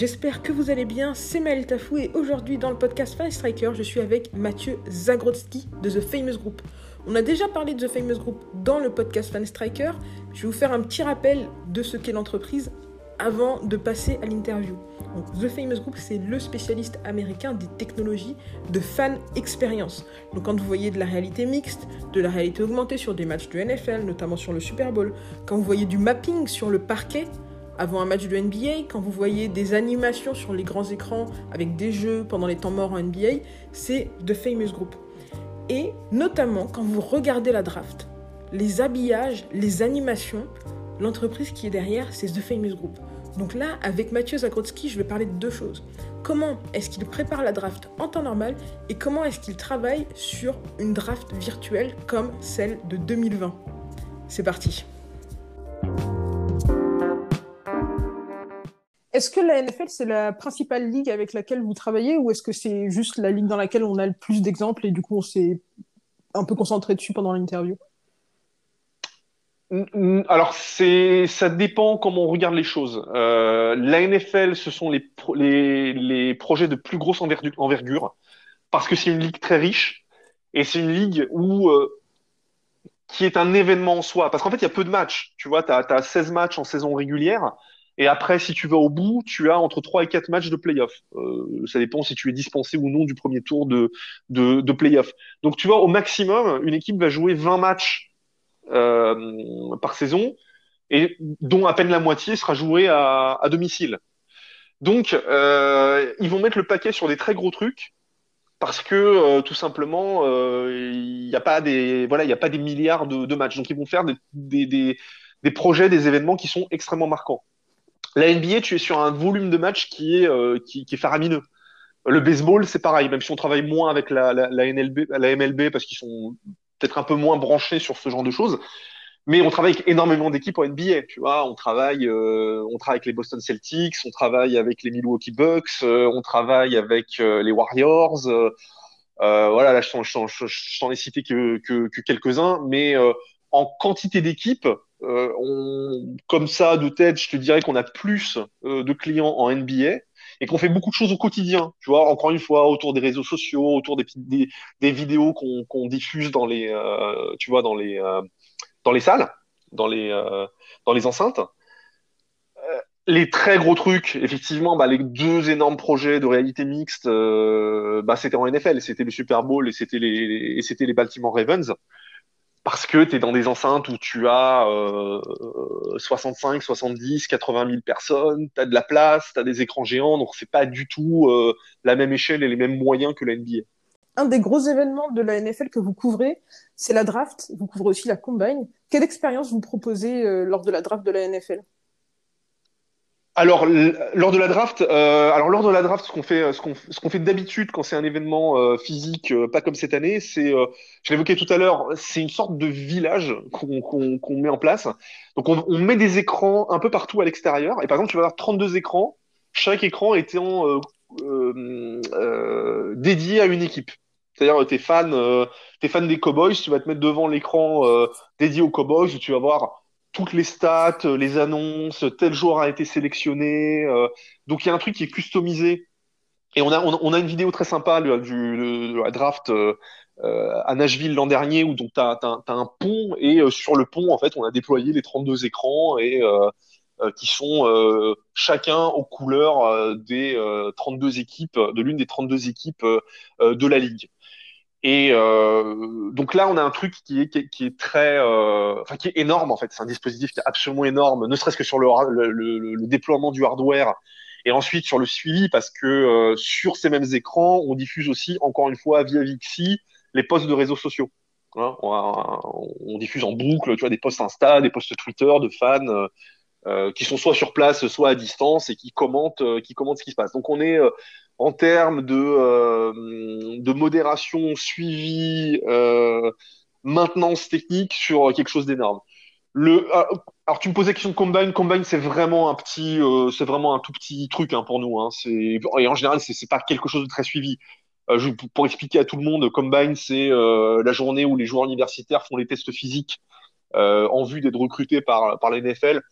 J'espère que vous allez bien. C'est Maël Tafou et aujourd'hui dans le podcast Fan Striker, je suis avec Mathieu Zagrodzki de The Famous Group. On a déjà parlé de The Famous Group dans le podcast Fan Striker. Je vais vous faire un petit rappel de ce qu'est l'entreprise avant de passer à l'interview. The Famous Group, c'est le spécialiste américain des technologies de fan expérience. Donc quand vous voyez de la réalité mixte, de la réalité augmentée sur des matchs de NFL, notamment sur le Super Bowl, quand vous voyez du mapping sur le parquet, avant un match de NBA, quand vous voyez des animations sur les grands écrans avec des jeux pendant les temps morts en NBA, c'est The Famous Group. Et notamment quand vous regardez la draft, les habillages, les animations, l'entreprise qui est derrière, c'est The Famous Group. Donc là, avec Mathieu Zagrodzki, je vais parler de deux choses. Comment est-ce qu'il prépare la draft en temps normal et comment est-ce qu'il travaille sur une draft virtuelle comme celle de 2020 C'est parti. Est-ce que la NFL, c'est la principale ligue avec laquelle vous travaillez ou est-ce que c'est juste la ligue dans laquelle on a le plus d'exemples et du coup on s'est un peu concentré dessus pendant l'interview? Alors, ça dépend comment on regarde les choses. Euh, la NFL, ce sont les, les, projets de plus grosse envergure, parce que c'est une ligue très riche et c'est une ligue où, euh, qui est un événement en soi. Parce qu'en fait, il y a peu de matchs. Tu vois, tu as, 16 matchs en saison régulière. Et après, si tu vas au bout, tu as entre 3 et 4 matchs de playoff. Euh, ça dépend si tu es dispensé ou non du premier tour de, de, playoff. Donc, tu vois, au maximum, une équipe va jouer 20 matchs euh, par saison, et dont à peine la moitié sera jouée à, à domicile. Donc, euh, ils vont mettre le paquet sur des très gros trucs parce que tout simplement, il n'y a pas des voilà, il a pas des milliards de, matchs. Donc, ils vont faire des, des, des projets, des événements qui sont extrêmement marquants. La NBA, tu es sur un volume de matchs qui est, euh, qui, qui, est faramineux. Le baseball, c'est pareil, même si on travaille moins avec la, la, la, NLB, la MLB parce qu'ils sont peut-être un peu moins branchés sur ce genre de choses. Mais on travaille avec énormément d'équipes en NBA, tu vois. On travaille, euh, on travaille avec les Boston Celtics, on travaille avec les Milwaukee Bucks, euh, on travaille avec euh, les Warriors. voilà, là, je t'en ai cité que, que, que quelques-uns, mais en quantité d'équipes, euh, on, comme ça, de tête, je te dirais qu'on a plus euh, de clients en NBA et qu'on fait beaucoup de choses au quotidien. Tu vois, encore une fois, autour des réseaux sociaux, autour des, vidéos qu'on diffuse dans les, euh, tu vois, dans les, dans les salles, dans les, dans les enceintes. Les très gros trucs, effectivement, bah, les deux énormes projets de réalité mixte, bah, c'était en NFL, c'était le Super Bowl et c'était les, c'était les Baltimore Ravens parce que tu es dans des enceintes où tu as euh, 65, 70, 80 000 personnes, tu as de la place, tu as des écrans géants, donc c'est pas du tout euh, la même échelle et les mêmes moyens que la NBA. Un des gros événements de la NFL que vous couvrez, c'est la draft. Vous couvrez aussi la combine. Quelle expérience vous proposez euh, lors de la draft de la NFL alors lors de la draft, euh, alors lors de la draft, ce qu'on fait, qu'on ce qu'on fait d'habitude quand c'est un événement euh, physique, euh, pas comme cette année, c'est, euh, je l'évoquais tout à l'heure, c'est une sorte de village qu'on qu'on qu'on met en place. Donc on, met des écrans un peu partout à l'extérieur. Et par exemple, tu vas avoir 32 écrans, chaque écran étant euh, dédié à une équipe. C'est-à-dire, t'es fan, t'es fan des Cowboys, tu vas te mettre devant l'écran dédié aux Cowboys, où tu vas voir toutes les stats, euh, les annonces, tel joueur a été sélectionné. Euh, donc il y a un truc qui est customisé. Et on a, on, a une vidéo très sympa du, draft euh, à Nashville l'an dernier où tu as, un pont et sur le pont, en fait, on a déployé les 32 écrans et qui sont chacun aux couleurs des 32 équipes, de l'une des 32 équipes de la ligue. Et euh, donc là, on a un truc qui est, qui est, qui est très, euh, enfin qui est énorme en fait. C'est un dispositif qui est absolument énorme, ne serait-ce que sur le, le, le, déploiement du hardware et ensuite sur le suivi, parce que euh, sur ces mêmes écrans, on diffuse aussi, encore une fois, via Vixi, les posts de réseaux sociaux. Hein, on, on, diffuse en boucle, tu vois, des posts Insta, des posts Twitter de fans euh, euh qui sont soit sur place, soit à distance et qui commentent, euh, qui commentent ce qui se passe. Donc on est en termes de, euh, modération, suivi, euh, maintenance technique sur quelque chose d'énorme. Ah, alors tu me posais la question de Combine. Combine, c'est vraiment un petit, euh, c'est vraiment un tout petit truc hein, pour nous. Hein. Et en général, c'est, pas quelque chose de très suivi. Pour expliquer à tout le monde, Combine, c'est la journée où les joueurs universitaires font les tests physiques en vue d'être recrutés par, par la NFL.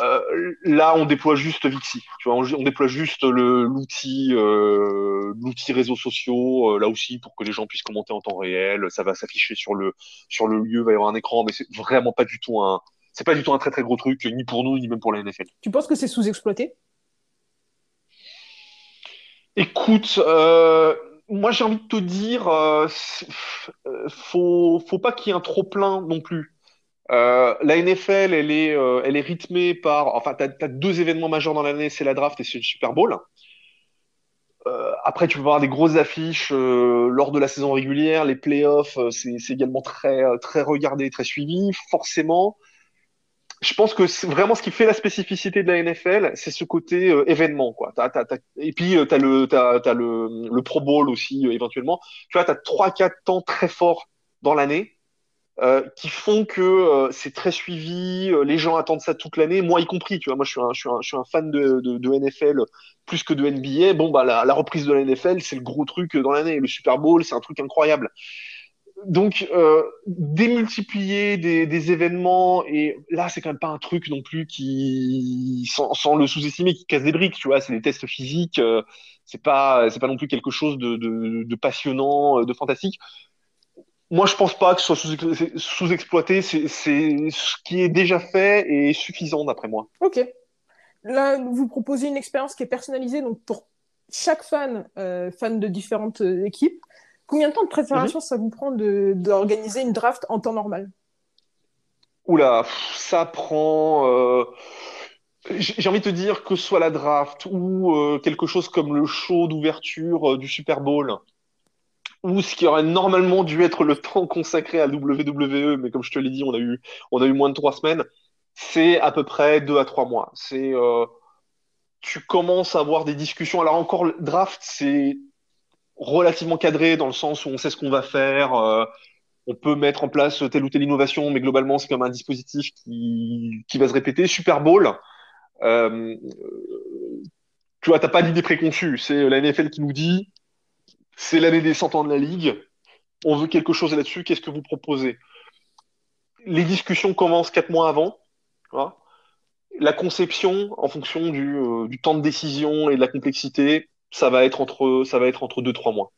Euh, là, on déploie juste Vixi. Tu vois, on, on déploie juste l'outil, euh, l'outil réseaux sociaux, euh, là aussi pour que les gens puissent commenter en temps réel. Ça va s'afficher sur le sur le lieu, il va y avoir un écran, mais c'est vraiment pas du tout un, c'est pas du tout un très très gros truc, ni pour nous ni même pour la NFL. Tu penses que c'est sous-exploité? Écoute, moi j'ai envie de te dire, faut faut pas qu'il y ait un trop plein non plus. Euh, la NFL, elle est, euh, elle est rythmée par. Enfin, tu as, deux événements majeurs dans l'année c'est la draft et c'est le Super Bowl. Euh, après, tu peux avoir des grosses affiches lors de la saison régulière. Les playoffs, c'est également très, très regardé, très suivi. Forcément, je pense que vraiment ce qui fait la spécificité de la NFL, c'est ce côté événement. Quoi. Et puis, tu as, le, t'as le, le Pro Bowl aussi, éventuellement. Tu vois, tu as 3-4 temps très forts dans l'année qui font que euh, c'est très suivi, euh, les gens attendent ça toute l'année, moi y compris, tu vois, moi je suis un, fan de, NFL plus que de NBA, bon bah la, reprise de la NFL c'est le gros truc dans l'année, le Super Bowl c'est un truc incroyable. Donc euh, démultiplier des, événements, et là c'est quand même pas un truc non plus qui, sans, le sous-estimer, qui casse des briques, tu vois, c'est des tests physiques, euh, c'est pas, pas non plus quelque chose de passionnant, de fantastique moi, je pense pas que ce soit sous-exploité. C'est ce qui est déjà fait et suffisant d'après moi. Ok. Là, vous proposez une expérience qui est personnalisée donc pour chaque fan, euh, fan de différentes euh, équipes. Combien de temps de préparation mm -hmm. ça vous prend d'organiser une draft en temps normal? Oula, ça prend. Euh... J'ai envie de te dire que ce soit la draft ou euh, quelque chose comme le show d'ouverture du Super Bowl ou ce qui aurait normalement dû être le temps consacré à WWE, mais comme je te l'ai dit, on a eu, on a eu moins de trois semaines, c'est à peu près deux à trois mois. C'est, euh, tu commences à avoir des discussions. Alors encore, le draft, c'est relativement cadré dans le sens où on sait ce qu'on va faire. Euh, on peut mettre en place telle ou telle innovation, mais globalement, c'est comme un dispositif qui, qui va se répéter. Super Bowl, euh, tu vois, t'as pas d'idée préconçue. C'est la NFL qui nous dit c'est l'année des 100 ans de la Ligue. On veut quelque chose là-dessus. Qu'est-ce que vous proposez? Les discussions commencent quatre mois avant. La conception, en fonction du, euh, du, temps de décision et de la complexité, ça va être entre, ça va être entre deux, trois mois.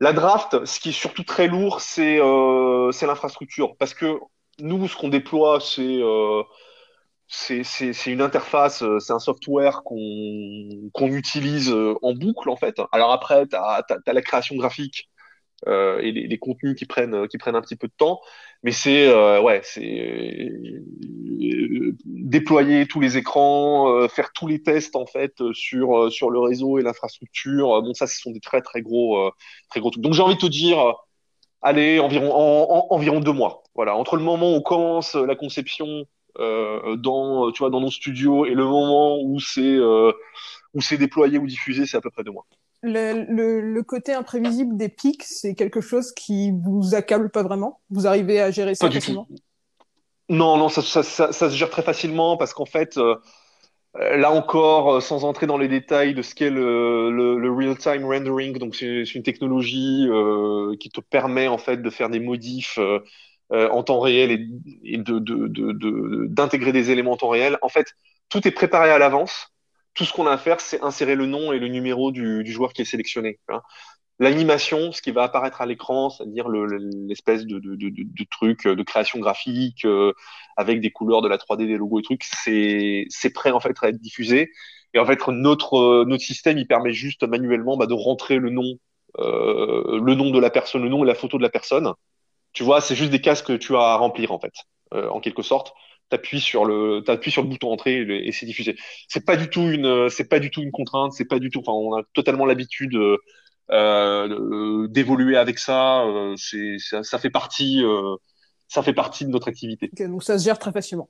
La draft, ce qui est surtout très lourd, c'est euh, l'infrastructure. Parce que nous, ce qu'on déploie, c'est euh, c'est une interface, euh, c'est un software qu'on utilise euh, en boucle en fait. Alors après, tu as, la création graphique euh, et les, contenus qui prennent, qui prennent un petit peu de temps, mais c'est ouais, c'est déployer tous les écrans, faire tous les tests en fait sur sur le réseau et l'infrastructure. Bon, ça, ce sont des très très gros très gros trucs. Donc j'ai envie de te dire, allez, environ en, en, environ deux mois. Voilà, entre le moment où on commence la conception euh, dans, tu vois, dans nos studios et le moment où c'est euh, où c'est déployé ou diffusé, c'est à peu près deux mois. Le, le, le, côté imprévisible des pics, c'est quelque chose qui vous accable pas vraiment? Vous arrivez à gérer ça pas facilement? Non, non, ça, ça, ça, ça, se gère très facilement parce qu'en fait, euh, là encore, sans entrer dans les détails de ce qu'est le, le, le real-time rendering, donc c'est une technologie qui te permet en fait de faire des modifs euh, euh, en temps réel et, d'intégrer de, de, de, des éléments en temps réel. En fait, tout est préparé à l'avance. Tout ce qu'on a à faire, c'est insérer le nom et le numéro du, joueur qui est sélectionné. L'animation, ce qui va apparaître à l'écran, c'est-à-dire l'espèce de, de, de, de, truc de création graphique euh, avec des couleurs, de la 3D, des logos et trucs, c'est prêt en fait à être diffusé. Et en fait, notre, système, il permet juste manuellement bah, de rentrer le nom, euh, le nom de la personne, le nom et la photo de la personne tu vois, c'est juste des cases que tu as à remplir en fait, euh, en quelque sorte. T'appuies sur le, t'appuies sur le bouton entrée et, et c'est diffusé. C'est pas du tout une, c'est pas du tout une contrainte. C'est pas du tout. Enfin, on a totalement l'habitude euh, d'évoluer avec ça. Euh, c'est, ça, ça, fait partie, euh, ça fait partie de notre activité. Okay, donc ça se gère très facilement.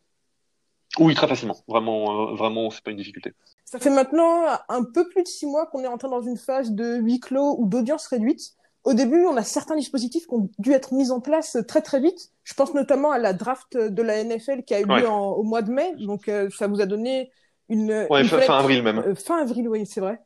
Oui, très facilement. Vraiment, vraiment, c'est pas une difficulté. Ça fait maintenant un peu plus de six mois qu'on est entré dans une phase de huis clos ou d'audience réduite. Au début, on a certains dispositifs qui ont dû être mis en place très très vite. Je pense notamment à la draft de la NFL qui a eu lieu au mois de mai. Donc, ça vous a donné une, ouais, fin avril même. fin avril, oui, c'est vrai.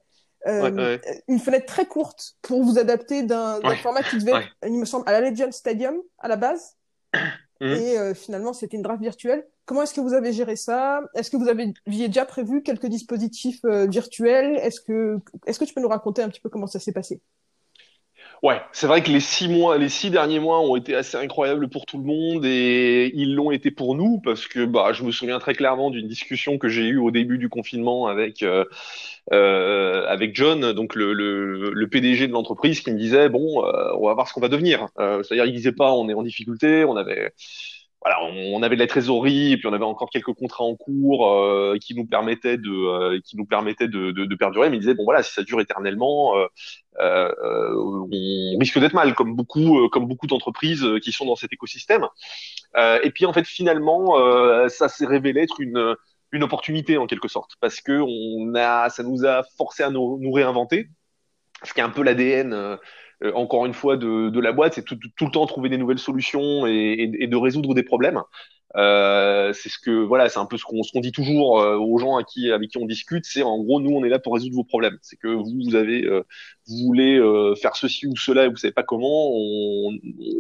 Euh, une fenêtre très courte pour vous adapter d'un format qui devait, il me semble, à la Legend Stadium à la base. Mhm. Et euh, finalement, c'était une draft virtuelle. Comment est-ce que vous avez géré ça? Est-ce que vous aviez déjà prévu quelques dispositifs euh, virtuels? Est-ce que, est-ce que tu peux nous raconter un petit peu comment ça s'est passé? Ouais, c'est vrai que les six mois, les six derniers mois ont été assez incroyables pour tout le monde et ils l'ont été pour nous parce que bah je me souviens très clairement d'une discussion que j'ai eue au début du confinement avec euh, euh avec John, donc le, le, le PDG de l'entreprise, qui me disait bon, euh, on va voir ce qu'on va devenir. Euh, c'est-à-dire il disait pas on est en difficulté, on avait voilà, on, avait de la trésorerie et puis on avait encore quelques contrats en cours euh, qui nous permettaient de euh, qui nous permettaient de, de, de, perdurer. Mais il disait bon voilà, si ça dure éternellement, euh, euh on risque d'être mal, comme beaucoup comme beaucoup d'entreprises qui sont dans cet écosystème. et puis en fait finalement, ça s'est révélé être une une opportunité en quelque sorte parce que on a ça nous a forcé à nous, nous réinventer, ce qui est un peu l'ADN euh, encore une fois de, de la boîte, c'est tout, tout, le temps trouver des nouvelles solutions et, et, de résoudre des problèmes. Euh, c'est ce que voilà, c'est un peu ce qu'on dit toujours euh, aux gens à qui, avec qui on discute. C'est en gros, nous, on est là pour résoudre vos problèmes. C'est que vous, vous avez, euh, vous voulez faire ceci ou cela et vous savez pas comment, on,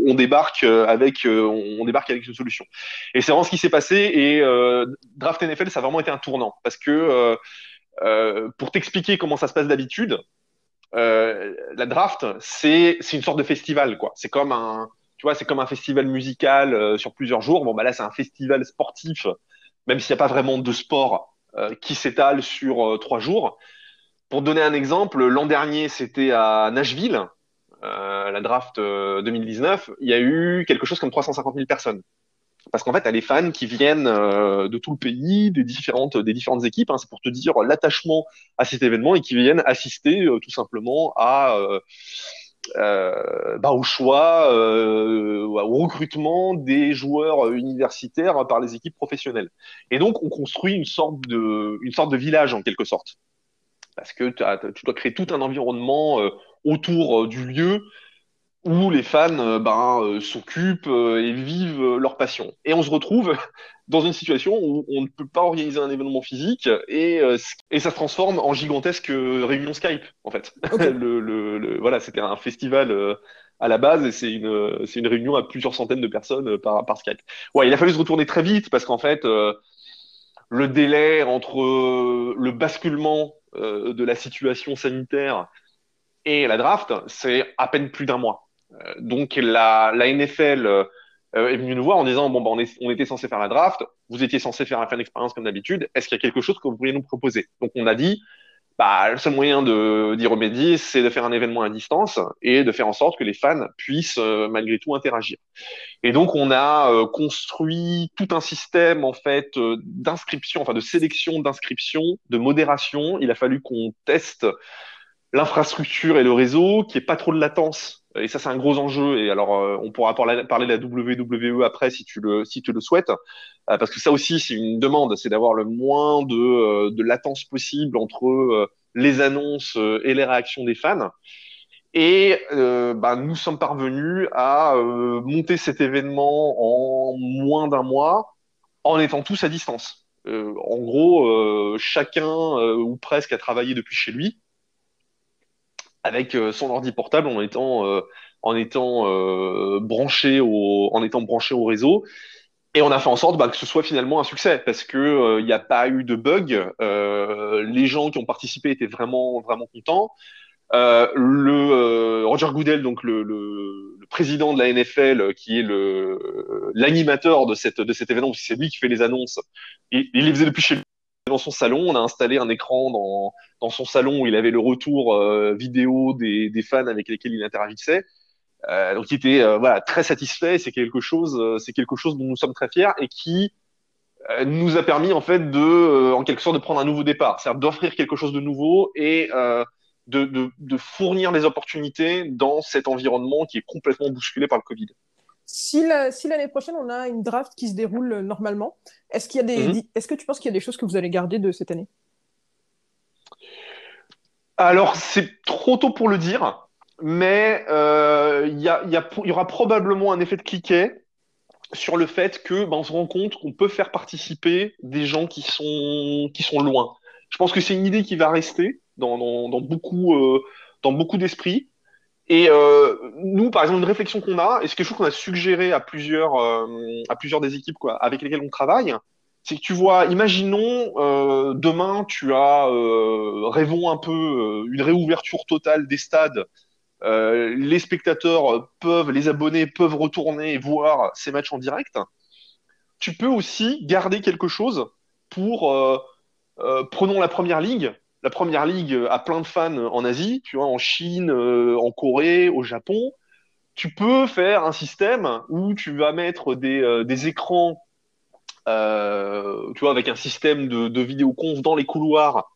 on débarque avec, on débarque avec une solution. Et c'est vraiment ce qui s'est passé. Et Draft NFL, ça a vraiment été un tournant parce que pour t'expliquer comment ça se passe d'habitude, euh, la draft, c'est une sorte de festival, quoi. C'est comme un, tu vois, c'est comme un festival musical euh, sur plusieurs jours. Bon, bah là, c'est un festival sportif, même s'il n'y a pas vraiment de sport euh, qui s'étale sur trois jours. Pour donner un exemple, l'an dernier, c'était à Nashville, la draft 2019. Il y a eu quelque chose comme 350 000 personnes parce qu'en fait, tu as les fans qui viennent euh, de tout le pays, des différentes, des différentes équipes. Hein, c'est pour te dire l'attachement à cet événement et qui viennent assister euh, tout simplement à euh, euh bah, au choix, au recrutement des joueurs universitaires par les équipes professionnelles. Et donc, on construit une sorte de, une sorte de village en quelque sorte, parce que tu dois créer tout un environnement autour du lieu où les fans euh, ben, euh, s'occupent euh, et vivent leur passion. Et on se retrouve dans une situation où on ne peut pas organiser un événement physique et, et ça se transforme en gigantesque réunion Skype, en fait. le, le, voilà, c'était un festival à la base et c'est une, c'est une réunion à plusieurs centaines de personnes par, par Skype. Ouais, il a fallu se retourner très vite parce qu'en fait, le délai entre le basculement de la situation sanitaire et la draft, c'est à peine plus d'un mois. Euh, donc la, NFL euh, est venue nous voir en disant bon bah, on, était censé faire la draft, vous étiez censé faire un fin d'expérience comme d'habitude, est-ce qu'il y a quelque chose que vous pourriez nous proposer? Donc on a dit bah, le seul moyen d'y remédier, c'est de faire un événement à distance et de faire en sorte que les fans puissent euh, malgré tout interagir. Et donc on a construit tout un système en fait d'inscription, enfin de sélection d'inscription, de modération. Il a fallu qu'on teste l'infrastructure et le réseau, qu'il n'y ait pas trop de latence et ça, c'est un gros enjeu. Et alors, euh, on pourra parler, de la WWE après si tu le, si tu le souhaites, euh, parce que ça aussi, c'est une demande, c'est d'avoir le moins de, euh, de latence possible entre les annonces et les réactions des fans. Et bah, nous sommes parvenus à monter cet événement en moins d'un mois en étant tous à distance. en gros, chacun ou presque a travaillé depuis chez lui avec euh, son ordi portable en étant euh, en étant euh, branché au en étant branché au réseau. Et on a fait en sorte bah, que ce soit finalement un succès parce que il n'y a pas eu de bug. les gens qui ont participé étaient vraiment vraiment contents. le Roger Goodell, donc le, président de la NFL, qui est le l'animateur de cette de cet événement, c'est lui qui fait les annonces. il les faisait depuis chez lui dans son salon, on a installé un écran dans, dans son salon où il avait le retour euh, vidéo des, des, fans avec lesquels il interagissait. Euh, donc il était euh, voilà très satisfait. C'est quelque chose, c'est quelque chose dont nous sommes très fiers et qui nous a permis en fait de, en quelque sorte, de prendre un nouveau départ, c'est-à-dire d'offrir quelque chose de nouveau et de, de, de, fournir les opportunités dans cet environnement qui est complètement bousculé par le Covid. Si l'année prochaine, on a une draft qui se déroule normalement, est-ce qu'il y a des, mhm. est-ce que tu penses qu'il y a des choses que vous allez garder de cette année? Alors, c'est trop tôt pour le dire, mais euh, il y, y, aura probablement un effet de cliquet sur le fait que ben, on se rend compte qu'on peut faire participer des gens qui sont, qui sont loin. Je pense que c'est une idée qui va rester dans, dans, beaucoup, euh, dans beaucoup d'esprits. Et euh, nous, par exemple, une réflexion qu'on a, et c'est quelque chose qu'on a suggéré à plusieurs, euh, à plusieurs des équipes quoi, avec lesquelles on travaille, c'est que tu vois, imaginons euh, demain, tu as, euh, rêvons un peu, euh, une réouverture totale des stades. les spectateurs peuvent, les abonnés peuvent retourner voir ces matchs en direct. Tu peux aussi garder quelque chose pour, prenons la première ligue, la première ligue a plein de fans en Asie, tu vois, en Chine, euh, en Corée, au Japon. Tu peux faire un système où tu vas mettre des, euh, des écrans, euh, tu vois, avec un système de, de vidéoconf dans les couloirs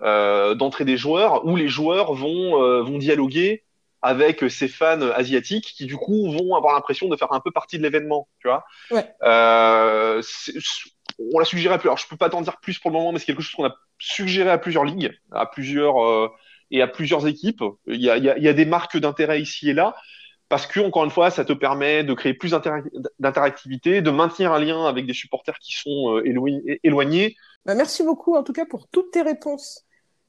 d'entrée des joueurs, où les joueurs vont, vont dialoguer avec ces fans asiatiques qui du coup vont avoir l'impression de faire un peu partie de l'événement, tu vois. Ouais on l'a suggéré à plusieurs. Alors, je peux pas t'en dire plus pour le moment, mais c'est quelque chose qu'on a suggéré à plusieurs ligues, à plusieurs euh, et à plusieurs équipes. Il y a, des marques d'intérêt ici et là, parce que encore une fois, ça te permet de créer plus d'interactivité, de maintenir un lien avec des supporters qui sont euh, éloignés. Bah, merci beaucoup en tout cas pour toutes tes réponses.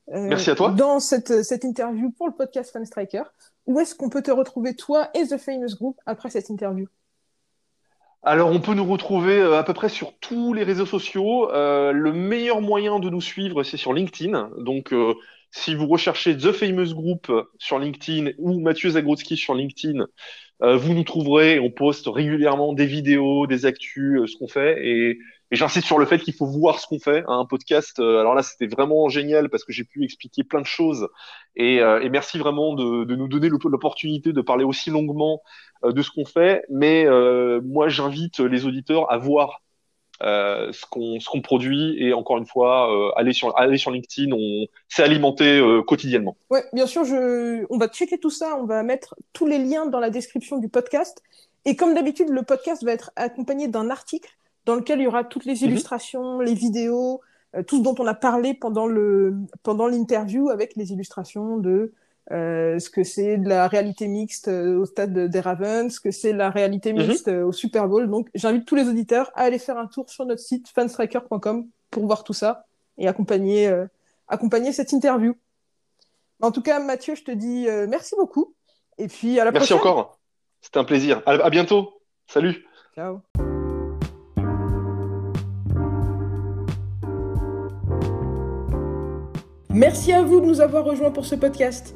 Euh, merci à toi. Dans cette, cette interview pour le podcast Fan Striker, où est-ce qu'on peut te retrouver toi et The Famous Group après cette interview? Alors, on peut nous retrouver euh, à peu près sur tous les réseaux sociaux. Euh, le meilleur moyen de nous suivre, c'est sur LinkedIn. Donc, euh, si vous recherchez The Famous Group sur LinkedIn ou Mathieu Zagrodzki sur LinkedIn, vous nous trouverez. On poste régulièrement des vidéos, des actus, ce qu'on fait. Et et j'insiste sur le fait qu'il faut voir ce qu'on fait. Hein, un podcast, euh, alors là, c'était vraiment génial parce que j'ai pu expliquer plein de choses. Et, euh, et merci vraiment de, de nous donner l'opportunité de parler aussi longuement euh, de ce qu'on fait. Mais moi, j'invite les auditeurs à voir ce qu'on ce qu'on produit et encore une fois aller sur aller sur LinkedIn on s'est alimenté quotidiennement ouais bien sûr je on va checker tout ça on va mettre tous les liens dans la description du podcast et comme d'habitude le podcast va être accompagné d'un article dans lequel il y aura toutes les mhm. illustrations, les vidéos, euh, tout ce dont on a parlé pendant le pendant l'interview avec les illustrations de euh, ce que c'est de la réalité mixte euh, au stade des Ravens, ce que c'est la réalité mhm. mixte au Super Bowl. Donc j'invite tous les auditeurs à aller faire un tour sur notre site fanstriker.com pour voir tout ça et accompagner accompagner cette interview. En tout cas, Mathieu, je te dis merci beaucoup. Et puis à la prochaine. Merci encore. C'était un plaisir. à bientôt. Salut. Ciao. Merci à vous de nous avoir rejoints pour ce podcast.